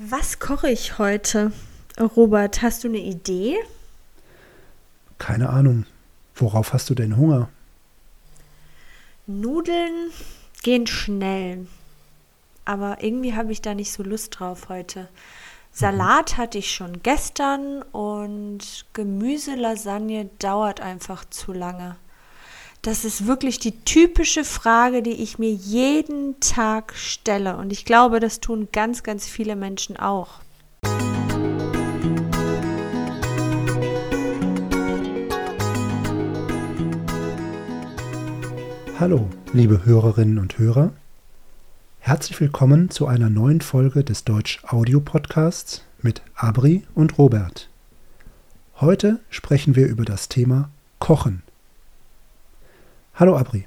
Was koche ich heute? Robert, hast du eine Idee? Keine Ahnung. Worauf hast du denn Hunger? Nudeln gehen schnell. Aber irgendwie habe ich da nicht so Lust drauf heute. Salat hatte ich schon gestern und Gemüselasagne dauert einfach zu lange. Das ist wirklich die typische Frage, die ich mir jeden Tag stelle. Und ich glaube, das tun ganz, ganz viele Menschen auch. Hallo, liebe Hörerinnen und Hörer. Herzlich willkommen zu einer neuen Folge des Deutsch Audio Podcasts mit Abri und Robert. Heute sprechen wir über das Thema Kochen. Hallo Abri.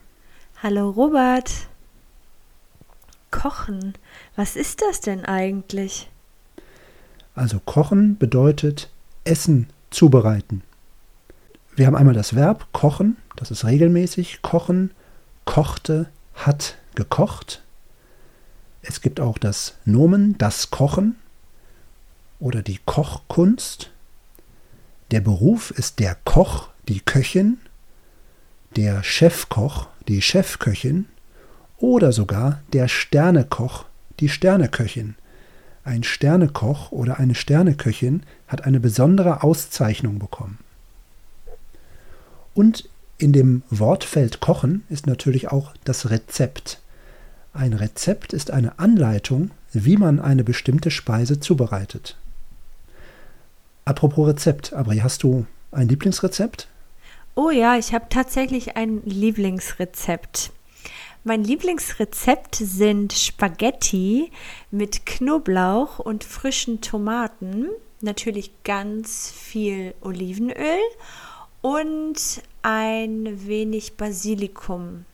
Hallo Robert. Kochen, was ist das denn eigentlich? Also kochen bedeutet Essen zubereiten. Wir haben einmal das Verb kochen, das ist regelmäßig. Kochen, kochte, hat gekocht. Es gibt auch das Nomen, das Kochen oder die Kochkunst. Der Beruf ist der Koch, die Köchin der Chefkoch, die Chefköchin oder sogar der Sternekoch, die Sterneköchin. Ein Sternekoch oder eine Sterneköchin hat eine besondere Auszeichnung bekommen. Und in dem Wortfeld Kochen ist natürlich auch das Rezept. Ein Rezept ist eine Anleitung, wie man eine bestimmte Speise zubereitet. Apropos Rezept, Abri, hast du ein Lieblingsrezept? Oh ja, ich habe tatsächlich ein Lieblingsrezept. Mein Lieblingsrezept sind Spaghetti mit Knoblauch und frischen Tomaten, natürlich ganz viel Olivenöl und ein wenig Basilikum.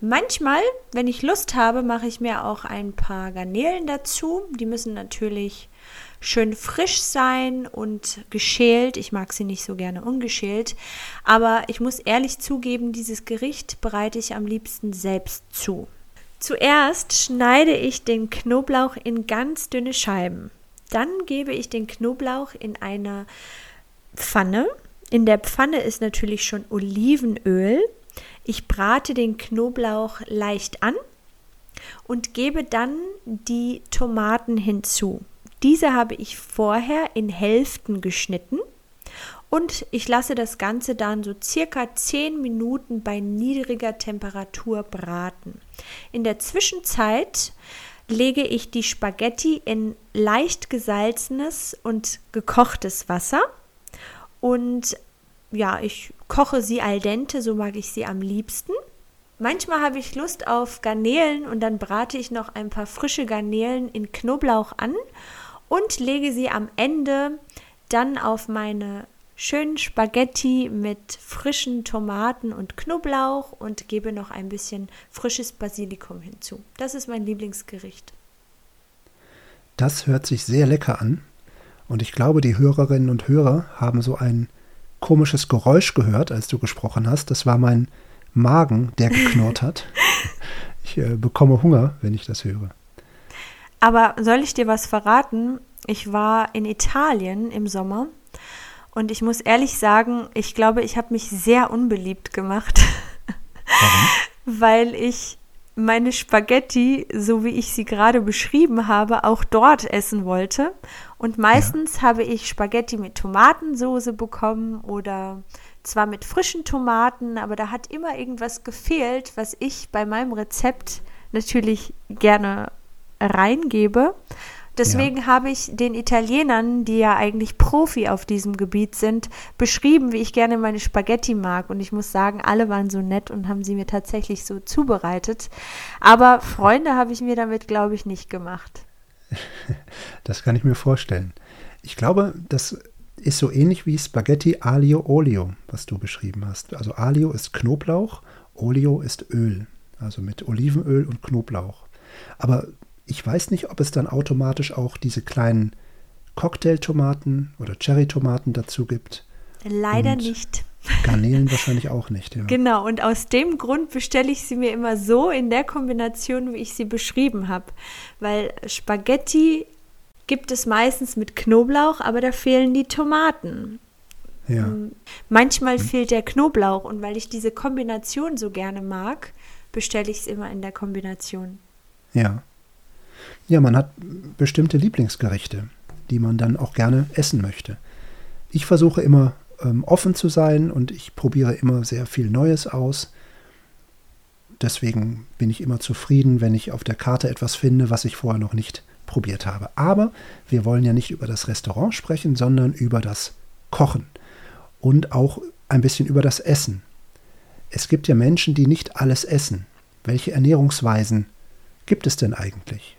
Manchmal, wenn ich Lust habe, mache ich mir auch ein paar Garnelen dazu. Die müssen natürlich schön frisch sein und geschält. Ich mag sie nicht so gerne ungeschält. Aber ich muss ehrlich zugeben, dieses Gericht bereite ich am liebsten selbst zu. Zuerst schneide ich den Knoblauch in ganz dünne Scheiben. Dann gebe ich den Knoblauch in eine Pfanne. In der Pfanne ist natürlich schon Olivenöl. Ich brate den Knoblauch leicht an und gebe dann die Tomaten hinzu. Diese habe ich vorher in Hälften geschnitten und ich lasse das Ganze dann so circa 10 Minuten bei niedriger Temperatur braten. In der Zwischenzeit lege ich die Spaghetti in leicht gesalzenes und gekochtes Wasser und ja, ich koche sie al dente, so mag ich sie am liebsten. Manchmal habe ich Lust auf Garnelen und dann brate ich noch ein paar frische Garnelen in Knoblauch an und lege sie am Ende dann auf meine schönen Spaghetti mit frischen Tomaten und Knoblauch und gebe noch ein bisschen frisches Basilikum hinzu. Das ist mein Lieblingsgericht. Das hört sich sehr lecker an und ich glaube, die Hörerinnen und Hörer haben so ein komisches Geräusch gehört, als du gesprochen hast. Das war mein Magen, der geknurrt hat. Ich äh, bekomme Hunger, wenn ich das höre. Aber soll ich dir was verraten? Ich war in Italien im Sommer und ich muss ehrlich sagen, ich glaube, ich habe mich sehr unbeliebt gemacht, weil ich meine Spaghetti, so wie ich sie gerade beschrieben habe, auch dort essen wollte. Und meistens ja. habe ich Spaghetti mit Tomatensoße bekommen oder zwar mit frischen Tomaten, aber da hat immer irgendwas gefehlt, was ich bei meinem Rezept natürlich gerne reingebe. Deswegen ja. habe ich den Italienern, die ja eigentlich Profi auf diesem Gebiet sind, beschrieben, wie ich gerne meine Spaghetti mag. Und ich muss sagen, alle waren so nett und haben sie mir tatsächlich so zubereitet. Aber Freunde habe ich mir damit, glaube ich, nicht gemacht. Das kann ich mir vorstellen. Ich glaube, das ist so ähnlich wie Spaghetti Alio Olio, was du beschrieben hast. Also Alio ist Knoblauch, Olio ist Öl, also mit Olivenöl und Knoblauch. Aber ich weiß nicht, ob es dann automatisch auch diese kleinen Cocktailtomaten oder Cherrytomaten dazu gibt. Leider Und, nicht. Garnelen wahrscheinlich auch nicht, ja. Genau, und aus dem Grund bestelle ich sie mir immer so in der Kombination, wie ich sie beschrieben habe. Weil Spaghetti gibt es meistens mit Knoblauch, aber da fehlen die Tomaten. Ja. Ähm, Manchmal fehlt der Knoblauch und weil ich diese Kombination so gerne mag, bestelle ich es immer in der Kombination. Ja. Ja, man hat bestimmte Lieblingsgerichte, die man dann auch gerne essen möchte. Ich versuche immer ähm, offen zu sein und ich probiere immer sehr viel Neues aus. Deswegen bin ich immer zufrieden, wenn ich auf der Karte etwas finde, was ich vorher noch nicht probiert habe. Aber wir wollen ja nicht über das Restaurant sprechen, sondern über das Kochen und auch ein bisschen über das Essen. Es gibt ja Menschen, die nicht alles essen. Welche Ernährungsweisen gibt es denn eigentlich?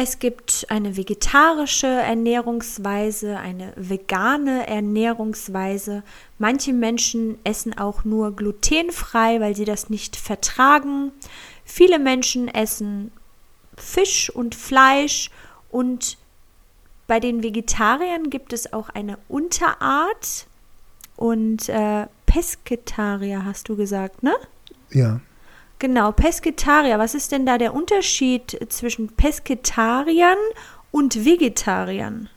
Es gibt eine vegetarische Ernährungsweise, eine vegane Ernährungsweise. Manche Menschen essen auch nur glutenfrei, weil sie das nicht vertragen. Viele Menschen essen Fisch und Fleisch und bei den Vegetariern gibt es auch eine Unterart und äh, Pesketarier hast du gesagt, ne? Ja. Genau, Pesketarier. Was ist denn da der Unterschied zwischen Pesketariern und Vegetariern?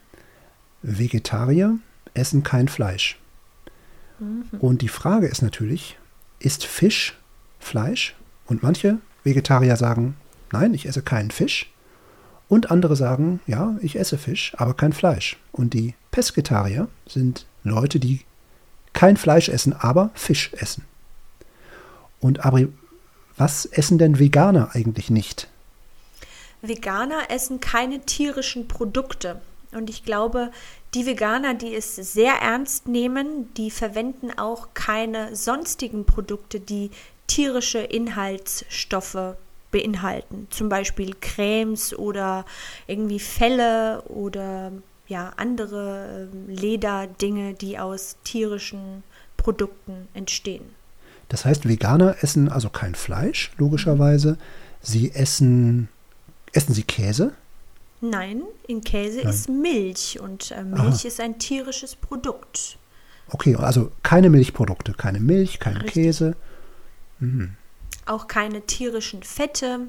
Vegetarier essen kein Fleisch. Und die Frage ist natürlich, ist Fisch Fleisch? Und manche Vegetarier sagen, nein, ich esse keinen Fisch. Und andere sagen, ja, ich esse Fisch, aber kein Fleisch. Und die Pesketarier sind Leute, die kein Fleisch essen, aber Fisch essen. Und was essen denn Veganer eigentlich nicht? Veganer essen keine tierischen Produkte. Und ich glaube, die Veganer, die es sehr ernst nehmen, die verwenden auch keine sonstigen Produkte, die tierische Inhaltsstoffe beinhalten. Zum Beispiel Cremes oder irgendwie Felle oder ja, andere äh, Lederdinge, die aus tierischen Produkten entstehen. Das heißt, Veganer essen also kein Fleisch, logischerweise. Sie essen, essen sie Käse? Nein, in Käse Nein. ist Milch und äh, Milch Aha. ist ein tierisches Produkt. Okay, also keine Milchprodukte, keine Milch, kein Richtig. Käse. Mhm. Auch keine tierischen Fette.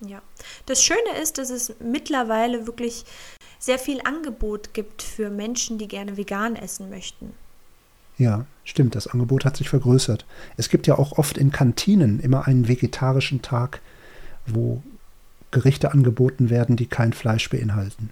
Ja. Das Schöne ist, dass es mittlerweile wirklich sehr viel Angebot gibt für Menschen, die gerne vegan essen möchten. Ja, stimmt, das Angebot hat sich vergrößert. Es gibt ja auch oft in Kantinen immer einen vegetarischen Tag, wo Gerichte angeboten werden, die kein Fleisch beinhalten.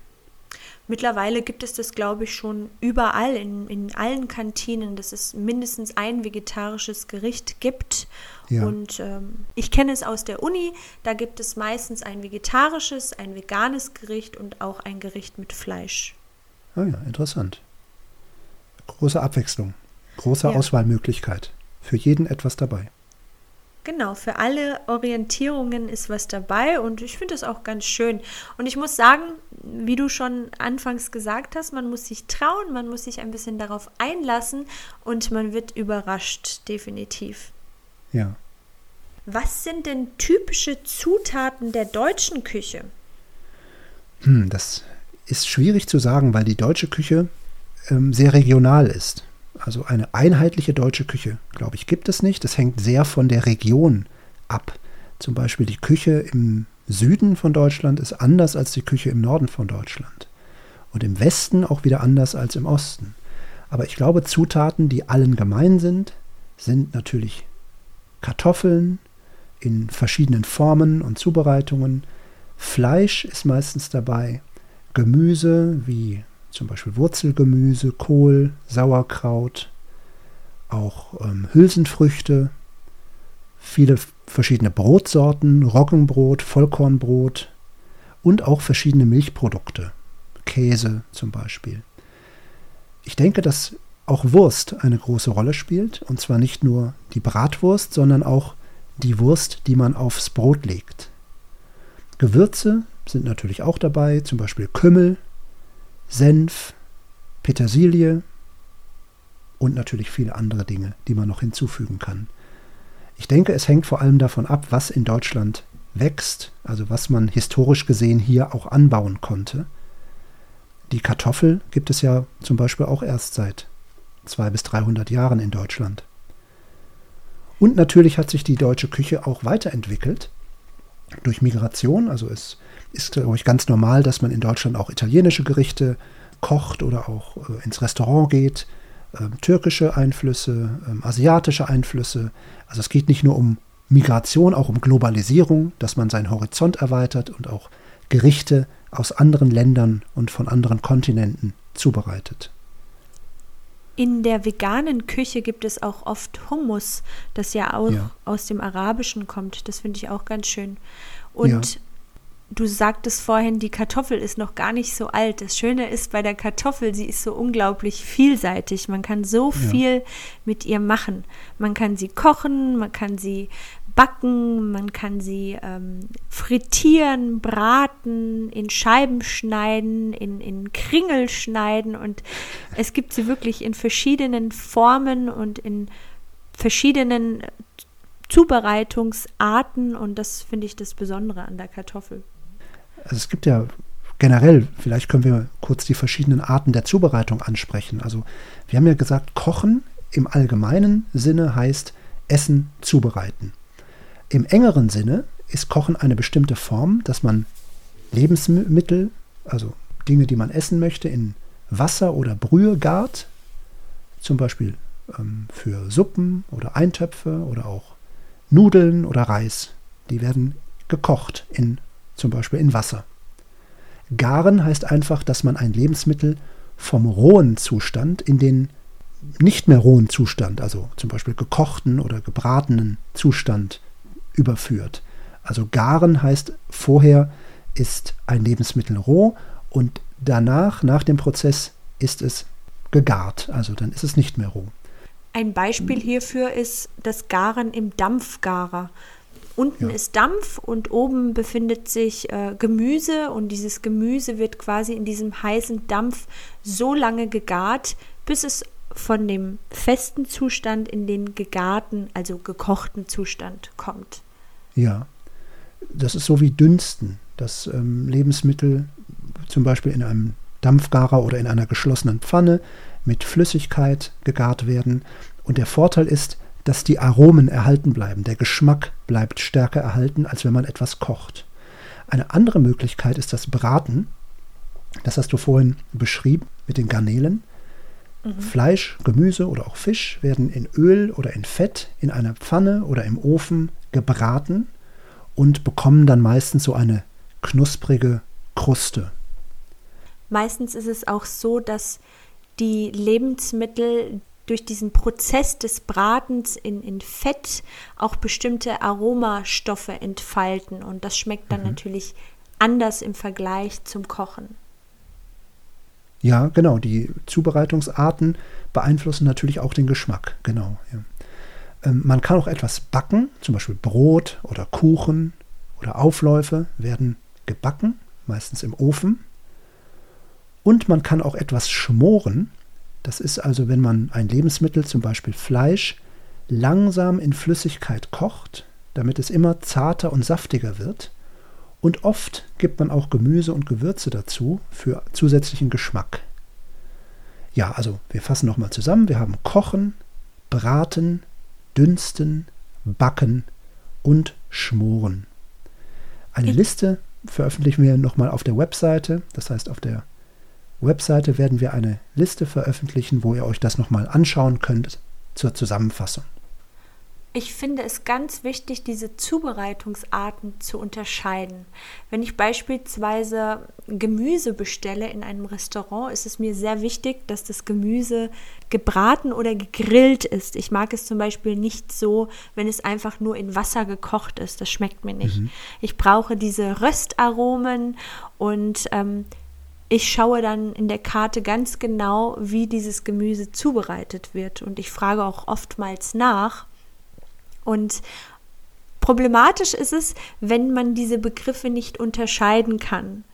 Mittlerweile gibt es das, glaube ich, schon überall, in, in allen Kantinen, dass es mindestens ein vegetarisches Gericht gibt. Ja. Und ähm, ich kenne es aus der Uni, da gibt es meistens ein vegetarisches, ein veganes Gericht und auch ein Gericht mit Fleisch. Ah ja, interessant. Große Abwechslung, große Ja. Auswahlmöglichkeit. Für jeden etwas dabei. Genau, für alle Orientierungen ist was dabei und ich finde das auch ganz schön. Und ich muss sagen, wie du schon anfangs gesagt hast, man muss sich trauen, man muss sich ein bisschen darauf einlassen und man wird überrascht, definitiv. Ja. Was sind denn typische Zutaten der deutschen Küche? Hm, das ist schwierig zu sagen, weil die deutsche Küche ähm, sehr regional ist. Also eine einheitliche deutsche Küche, glaube ich, gibt es nicht. Das hängt sehr von der Region ab. Zum Beispiel die Küche im Süden von Deutschland ist anders als die Küche im Norden von Deutschland. Und im Westen auch wieder anders als im Osten. Aber ich glaube, Zutaten, die allen gemein sind, sind natürlich Kartoffeln in verschiedenen Formen und Zubereitungen. Fleisch ist meistens dabei. Gemüse wie zum Beispiel Wurzelgemüse, Kohl, Sauerkraut, auch ähm, Hülsenfrüchte, viele verschiedene Brotsorten, Roggenbrot, Vollkornbrot und auch verschiedene Milchprodukte, Käse zum Beispiel. Ich denke, dass auch Wurst eine große Rolle spielt, und zwar nicht nur die Bratwurst, sondern auch die Wurst, die man aufs Brot legt. Gewürze sind natürlich auch dabei, zum Beispiel Kümmel, Senf, Petersilie und natürlich viele andere Dinge, die man noch hinzufügen kann. Ich denke, es hängt vor allem davon ab, was in Deutschland wächst, also was man historisch gesehen hier auch anbauen konnte. Die Kartoffel gibt es ja zum Beispiel auch erst seit 200 bis 300 Jahren in Deutschland. Und natürlich hat sich die deutsche Küche auch weiterentwickelt durch Migration. Also es ist, glaube ich, ganz normal, dass man in Deutschland auch italienische Gerichte kocht oder auch äh, ins Restaurant geht. Äh, türkische Einflüsse, äh, asiatische Einflüsse. Also es geht nicht nur um Migration, auch um Globalisierung, dass man seinen Horizont erweitert und auch Gerichte aus anderen Ländern und von anderen Kontinenten zubereitet. In der veganen Küche gibt es auch oft Hummus, das ja auch ja. aus dem Arabischen kommt. Das finde ich auch ganz schön. Und ja. du sagtest vorhin, die Kartoffel ist noch gar nicht so alt. Das Schöne ist bei der Kartoffel, sie ist so unglaublich vielseitig. Man kann so ja. viel mit ihr machen. Man kann sie kochen, man kann sie backen, man kann sie ähm, frittieren, braten, in Scheiben schneiden, in, in Kringel schneiden und es gibt sie wirklich in verschiedenen Formen und in verschiedenen Zubereitungsarten und das finde ich das Besondere an der Kartoffel. Also es gibt ja generell, vielleicht können wir kurz die verschiedenen Arten der Zubereitung ansprechen. Also wir haben ja gesagt, Kochen im allgemeinen Sinne heißt Essen zubereiten. Im engeren Sinne ist Kochen eine bestimmte Form, dass man Lebensmittel, also Dinge, die man essen möchte, in Wasser oder Brühe gart, zum Beispiel ähm, für Suppen oder Eintöpfe oder auch Nudeln oder Reis. Die werden gekocht in zum Beispiel in Wasser. Garen heißt einfach, dass man ein Lebensmittel vom rohen Zustand in den nicht mehr rohen Zustand, also zum Beispiel gekochten oder gebratenen Zustand überführt. Also garen heißt vorher ist ein Lebensmittel roh und danach, nach dem Prozess, ist es gegart. Also dann ist es nicht mehr roh. Ein Beispiel hierfür ist das Garen im Dampfgarer. Unten ja. ist Dampf und oben befindet sich äh, Gemüse und dieses Gemüse wird quasi in diesem heißen Dampf so lange gegart, bis es von dem festen Zustand in den gegarten, also gekochten Zustand kommt. Ja, das ist so wie Dünsten, dass ähm, Lebensmittel zum Beispiel in einem Dampfgarer oder in einer geschlossenen Pfanne mit Flüssigkeit gegart werden. Und der Vorteil ist, dass die Aromen erhalten bleiben. Der Geschmack bleibt stärker erhalten, als wenn man etwas kocht. Eine andere Möglichkeit ist das Braten. Das hast du vorhin beschrieben mit den Garnelen. Mhm. Fleisch, Gemüse oder auch Fisch werden in Öl oder in Fett in einer Pfanne oder im Ofen gebraten und bekommen dann meistens so eine knusprige Kruste. Meistens ist es auch so, dass die Lebensmittel durch diesen Prozess des Bratens in, in Fett auch bestimmte Aromastoffe entfalten und das schmeckt dann mhm. natürlich anders im Vergleich zum Kochen. Ja, genau. Die Zubereitungsarten beeinflussen natürlich auch den Geschmack. Genau. Ja. Ähm, man kann auch etwas backen, zum Beispiel Brot oder Kuchen oder Aufläufe werden gebacken, meistens im Ofen. Und man kann auch etwas schmoren. Das ist also, wenn man ein Lebensmittel, zum Beispiel Fleisch, langsam in Flüssigkeit kocht, damit es immer zarter und saftiger wird. Und oft gibt man auch Gemüse und Gewürze dazu für zusätzlichen Geschmack. Ja, also wir fassen nochmal zusammen. Wir haben Kochen, Braten, Dünsten, Backen und Schmoren. Eine Liste veröffentlichen wir nochmal auf der Webseite. Das heißt, auf der Webseite werden wir eine Liste veröffentlichen, wo ihr euch das nochmal anschauen könnt zur Zusammenfassung. Ich finde es ganz wichtig, diese Zubereitungsarten zu unterscheiden. Wenn ich beispielsweise Gemüse bestelle in einem Restaurant, ist es mir sehr wichtig, dass das Gemüse gebraten oder gegrillt ist. Ich mag es zum Beispiel nicht so, wenn es einfach nur in Wasser gekocht ist. Das schmeckt mir nicht. Mhm. Ich brauche diese Röstaromen und ähm, ich schaue dann in der Karte ganz genau, wie dieses Gemüse zubereitet wird. Und ich frage auch oftmals nach, und problematisch ist es, wenn man diese Begriffe nicht unterscheiden kann.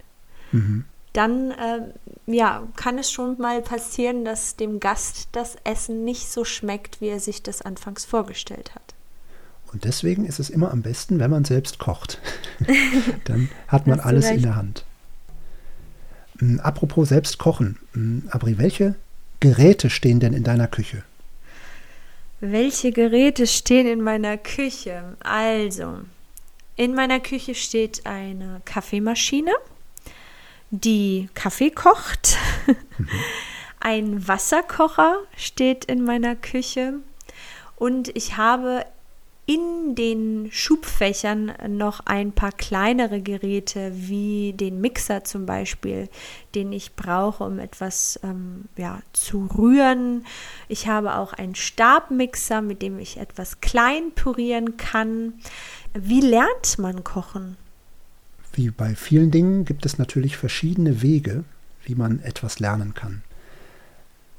Mhm. Dann äh, ja, kann es schon mal passieren, dass dem Gast das Essen nicht so schmeckt, wie er sich das anfangs vorgestellt hat. Und deswegen ist es immer am besten, wenn man selbst kocht. Dann hat man alles in der Hand. Hm, apropos selbst kochen. Hm, Abri, welche Geräte stehen denn in deiner Küche? Welche Geräte stehen in meiner Küche? Also, in meiner Küche steht eine Kaffeemaschine, die Kaffee kocht. Ein Wasserkocher steht in meiner Küche. Und ich habe in den Schubfächern noch ein paar kleinere Geräte, wie den Mixer zum Beispiel, den ich brauche, um etwas ähm, ja, zu rühren. Ich habe auch einen Stabmixer, mit dem ich etwas klein pürieren kann. Wie lernt man kochen? Wie bei vielen Dingen gibt es natürlich verschiedene Wege, wie man etwas lernen kann.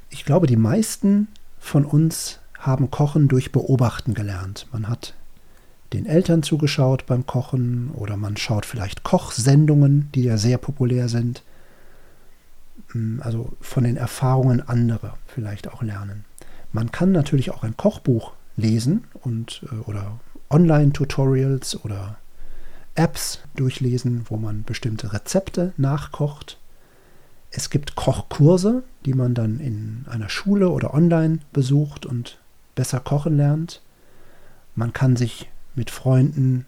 Ich glaube, die meisten von uns haben Kochen durch Beobachten gelernt. Man hat den Eltern zugeschaut beim Kochen oder man schaut vielleicht Kochsendungen, die ja sehr populär sind. Hm, also von den Erfahrungen anderer vielleicht auch lernen. Man kann natürlich auch ein Kochbuch lesen und äh, oder Online-Tutorials oder Apps durchlesen, wo man bestimmte Rezepte nachkocht. Es gibt Kochkurse, die man dann in einer Schule oder online besucht und besser kochen lernt. Man kann sich mit Freunden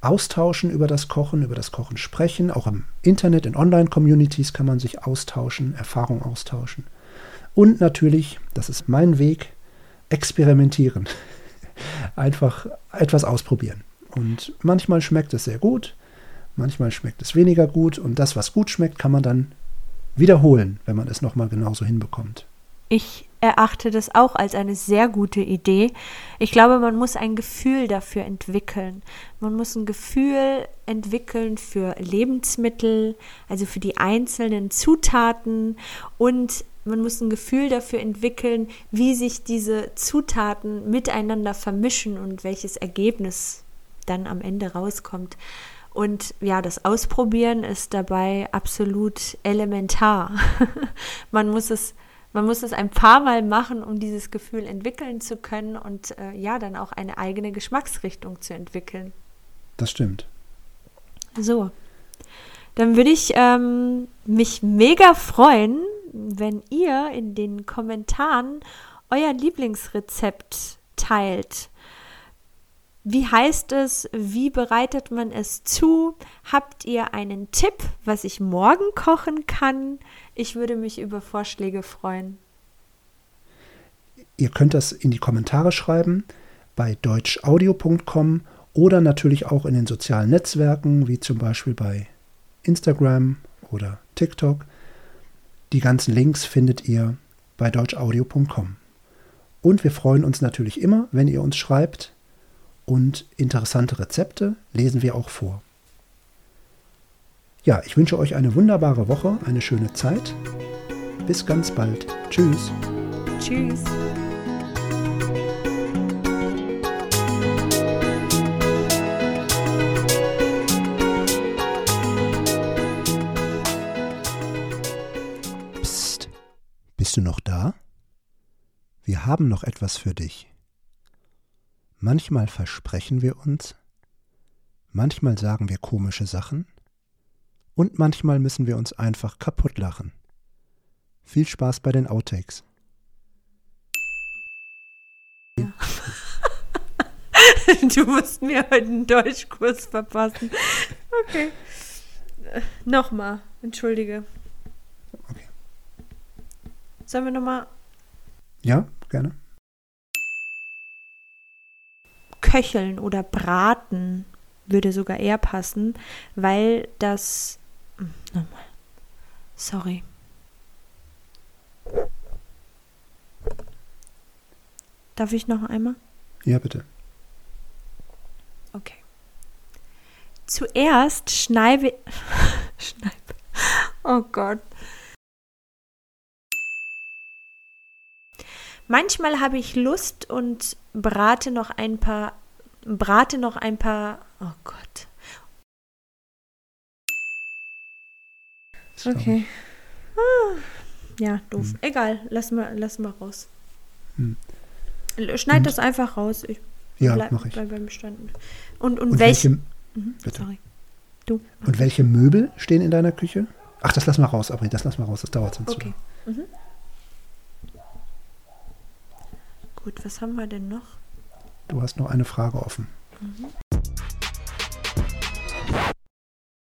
austauschen über das Kochen, über das Kochen sprechen. Auch im Internet, in Online-Communities kann man sich austauschen, Erfahrung austauschen. Und natürlich, das ist mein Weg, experimentieren. Einfach etwas ausprobieren. Und manchmal schmeckt es sehr gut, manchmal schmeckt es weniger gut. Und das, was gut schmeckt, kann man dann wiederholen, wenn man es nochmal genauso hinbekommt. Ich erachte das auch als eine sehr gute Idee. Ich glaube, man muss ein Gefühl dafür entwickeln. Man muss ein Gefühl entwickeln für Lebensmittel, also für die einzelnen Zutaten und man muss ein Gefühl dafür entwickeln, wie sich diese Zutaten miteinander vermischen und welches Ergebnis dann am Ende rauskommt. Und ja, das Ausprobieren ist dabei absolut elementar. man muss es man muss es ein paar Mal machen, um dieses Gefühl entwickeln zu können und äh, ja, dann auch eine eigene Geschmacksrichtung zu entwickeln. Das stimmt. So, dann würde ich ähm, mich mega freuen, wenn ihr in den Kommentaren euer Lieblingsrezept teilt. Wie heißt es? Wie bereitet man es zu? Habt ihr einen Tipp, was ich morgen kochen kann? Ich würde mich über Vorschläge freuen. Ihr könnt das in die Kommentare schreiben bei deutschaudio.com oder natürlich auch in den sozialen Netzwerken, wie zum Beispiel bei Instagram oder TikTok. Die ganzen Links findet ihr bei deutschaudio.com. Und wir freuen uns natürlich immer, wenn ihr uns schreibt, und interessante Rezepte lesen wir auch vor. Ja, ich wünsche euch eine wunderbare Woche, eine schöne Zeit. Bis ganz bald. Tschüss. Tschüss. Psst. Bist du noch da? Wir haben noch etwas für dich. Manchmal versprechen wir uns, manchmal sagen wir komische Sachen und manchmal müssen wir uns einfach kaputt lachen. Viel Spaß bei den Outtakes. Ja. du musst mir heute einen Deutschkurs verpassen. Okay. Äh, nochmal, entschuldige. Okay. Sollen wir nochmal? Ja, gerne köcheln oder braten würde sogar eher passen, weil das. Hm, nochmal. Sorry. Darf ich noch einmal? Ja, bitte. Okay. Zuerst schneide. Schneib. Oh Gott. Manchmal habe ich Lust und brate noch ein paar, brate noch ein paar, oh Gott. Okay. Ah, ja, doof. Hm. Egal, lass mal, lass mal raus. Hm. Schneid und, das einfach raus. Ich ja, bleib, mach ich. Bleib beim Bestand. Und, und, und welche, welche mhm, Sorry. Du. Und welche Möbel stehen in deiner Küche? Ach, das lass mal raus, Abri, das lass mal raus, das dauert sonst. Okay. Mhm. Gut, was haben wir denn noch? Du hast noch eine Frage offen.